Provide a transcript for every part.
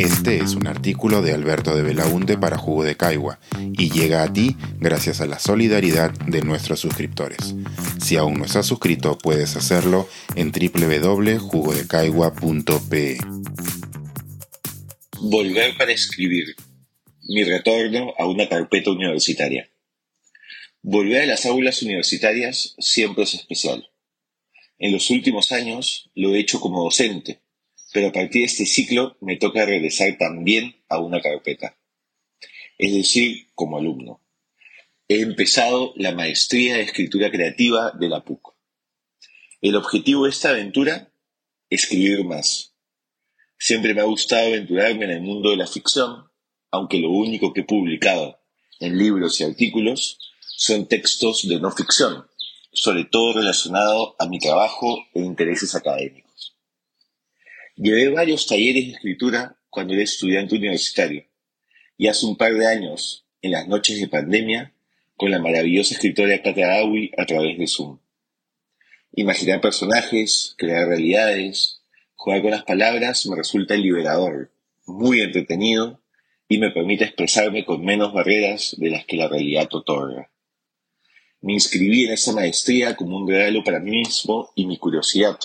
Este es un artículo de Alberto de Belaunte para Jugo de Caigua y llega a ti gracias a la solidaridad de nuestros suscriptores. Si aún no estás suscrito, puedes hacerlo en www.jugodecaigua.pe. Volver para escribir. Mi retorno a una carpeta universitaria. Volver a las aulas universitarias siempre es especial. En los últimos años lo he hecho como docente, pero a partir de este ciclo me toca regresar también a una carpeta, es decir, como alumno. He empezado la maestría de escritura creativa de la PUC. El objetivo de esta aventura, escribir más. Siempre me ha gustado aventurarme en el mundo de la ficción, aunque lo único que he publicado en libros y artículos son textos de no ficción, sobre todo relacionado a mi trabajo e intereses académicos. Llevé varios talleres de escritura cuando era estudiante universitario y hace un par de años, en las noches de pandemia, con la maravillosa escritora Katia a través de Zoom. Imaginar personajes, crear realidades, jugar con las palabras me resulta liberador, muy entretenido y me permite expresarme con menos barreras de las que la realidad otorga. Me inscribí en esa maestría como un regalo para mí mismo y mi curiosidad,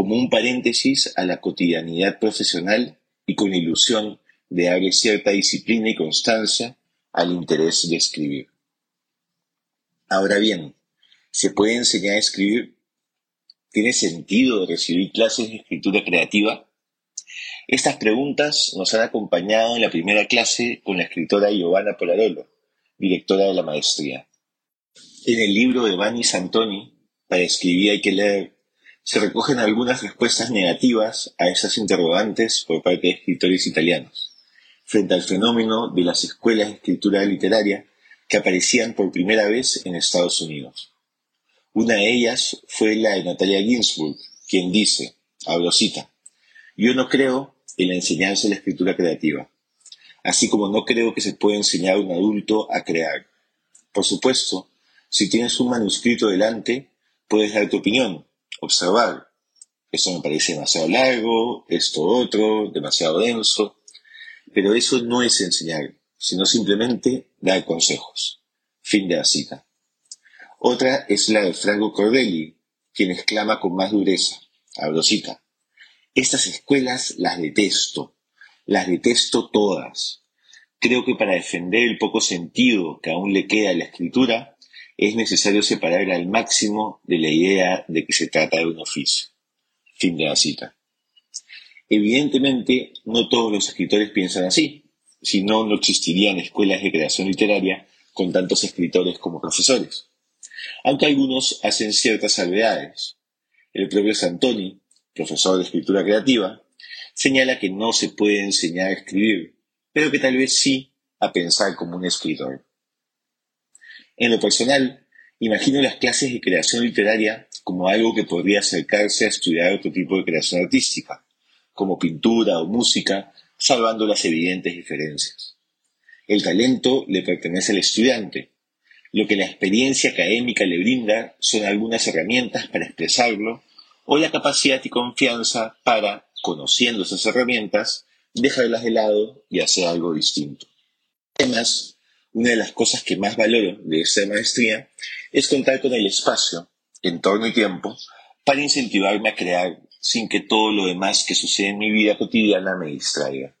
como un paréntesis a la cotidianidad profesional y con ilusión de darle cierta disciplina y constancia al interés de escribir. Ahora bien, ¿se puede enseñar a escribir? ¿Tiene sentido recibir clases de escritura creativa? Estas preguntas nos han acompañado en la primera clase con la escritora Giovanna Polarolo, directora de la maestría. En el libro de Bani Santoni, Para escribir hay que leer, se recogen algunas respuestas negativas a esas interrogantes por parte de escritores italianos, frente al fenómeno de las escuelas de escritura literaria que aparecían por primera vez en Estados Unidos. Una de ellas fue la de Natalia Ginsburg, quien dice, hablo cita, yo no creo en la enseñanza de la escritura creativa, así como no creo que se pueda enseñar a un adulto a crear. Por supuesto, si tienes un manuscrito delante, puedes dar tu opinión, observar. Esto me parece demasiado largo, esto otro, demasiado denso. Pero eso no es enseñar, sino simplemente dar consejos. Fin de la cita. Otra es la de Franco Cordelli, quien exclama con más dureza, abro cita, estas escuelas las detesto, las detesto todas. Creo que para defender el poco sentido que aún le queda a la escritura, es necesario separar al máximo de la idea de que se trata de un oficio. Fin de la cita. Evidentemente, no todos los escritores piensan así, si no, no existirían escuelas de creación literaria con tantos escritores como profesores. Aunque algunos hacen ciertas salvedades. El propio Santoni, profesor de escritura creativa, señala que no se puede enseñar a escribir, pero que tal vez sí a pensar como un escritor. En lo personal, imagino las clases de creación literaria como algo que podría acercarse a estudiar otro tipo de creación artística, como pintura o música, salvando las evidentes diferencias. El talento le pertenece al estudiante. Lo que la experiencia académica le brinda son algunas herramientas para expresarlo o la capacidad y confianza para, conociendo esas herramientas, dejarlas de lado y hacer algo distinto. Además, una de las cosas que más valoro de esta maestría es contar con el espacio, entorno y tiempo para incentivarme a crear sin que todo lo demás que sucede en mi vida cotidiana me distraiga.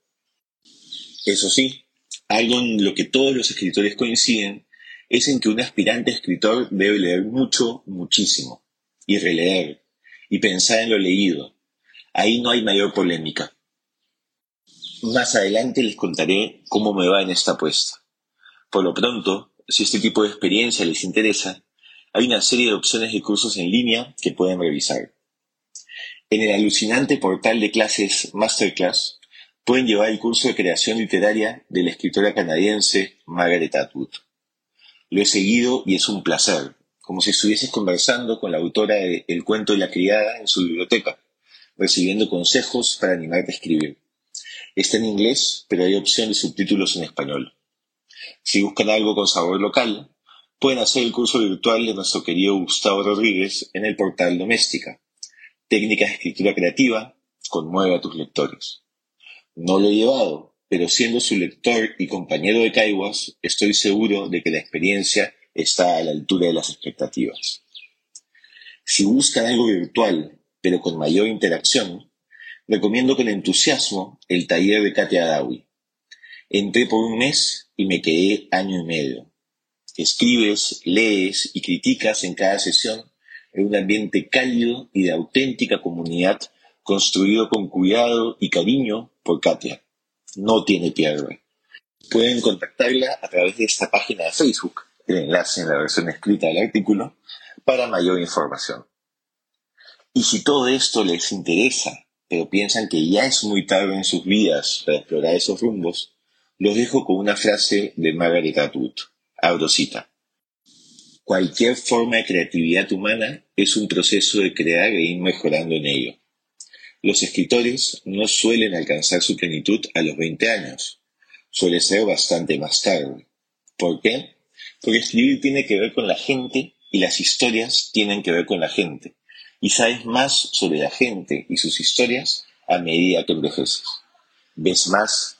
Eso sí, algo en lo que todos los escritores coinciden es en que un aspirante escritor debe leer mucho, muchísimo, y releer, y pensar en lo leído. Ahí no hay mayor polémica. Más adelante les contaré cómo me va en esta apuesta. Por lo pronto, si este tipo de experiencia les interesa, hay una serie de opciones de cursos en línea que pueden revisar. En el alucinante portal de clases Masterclass pueden llevar el curso de creación literaria de la escritora canadiense Margaret Atwood. Lo he seguido y es un placer, como si estuvieses conversando con la autora de El cuento de la criada en su biblioteca, recibiendo consejos para animarte a escribir. Está en inglés, pero hay opción de subtítulos en español. Si buscan algo con sabor local, pueden hacer el curso virtual de nuestro querido Gustavo Rodríguez en el portal Doméstica. Técnicas de escritura creativa, conmueve a tus lectores. No lo he llevado, pero siendo su lector y compañero de Caiguas, estoy seguro de que la experiencia está a la altura de las expectativas. Si buscan algo virtual, pero con mayor interacción, recomiendo con entusiasmo el taller de Katia Dawi. Entré por un mes y me quedé año y medio. Escribes, lees y criticas en cada sesión en un ambiente cálido y de auténtica comunidad construido con cuidado y cariño por Katia. No tiene pierde. Pueden contactarla a través de esta página de Facebook, el enlace en la versión escrita del artículo, para mayor información. Y si todo esto les interesa, pero piensan que ya es muy tarde en sus vidas para explorar esos rumbos, los dejo con una frase de Margaret Atwood. Abro cita. Cualquier forma de creatividad humana es un proceso de crear e ir mejorando en ello. Los escritores no suelen alcanzar su plenitud a los 20 años. Suele ser bastante más tarde. ¿Por qué? Porque escribir tiene que ver con la gente y las historias tienen que ver con la gente. Y sabes más sobre la gente y sus historias a medida que envejeces. Ves más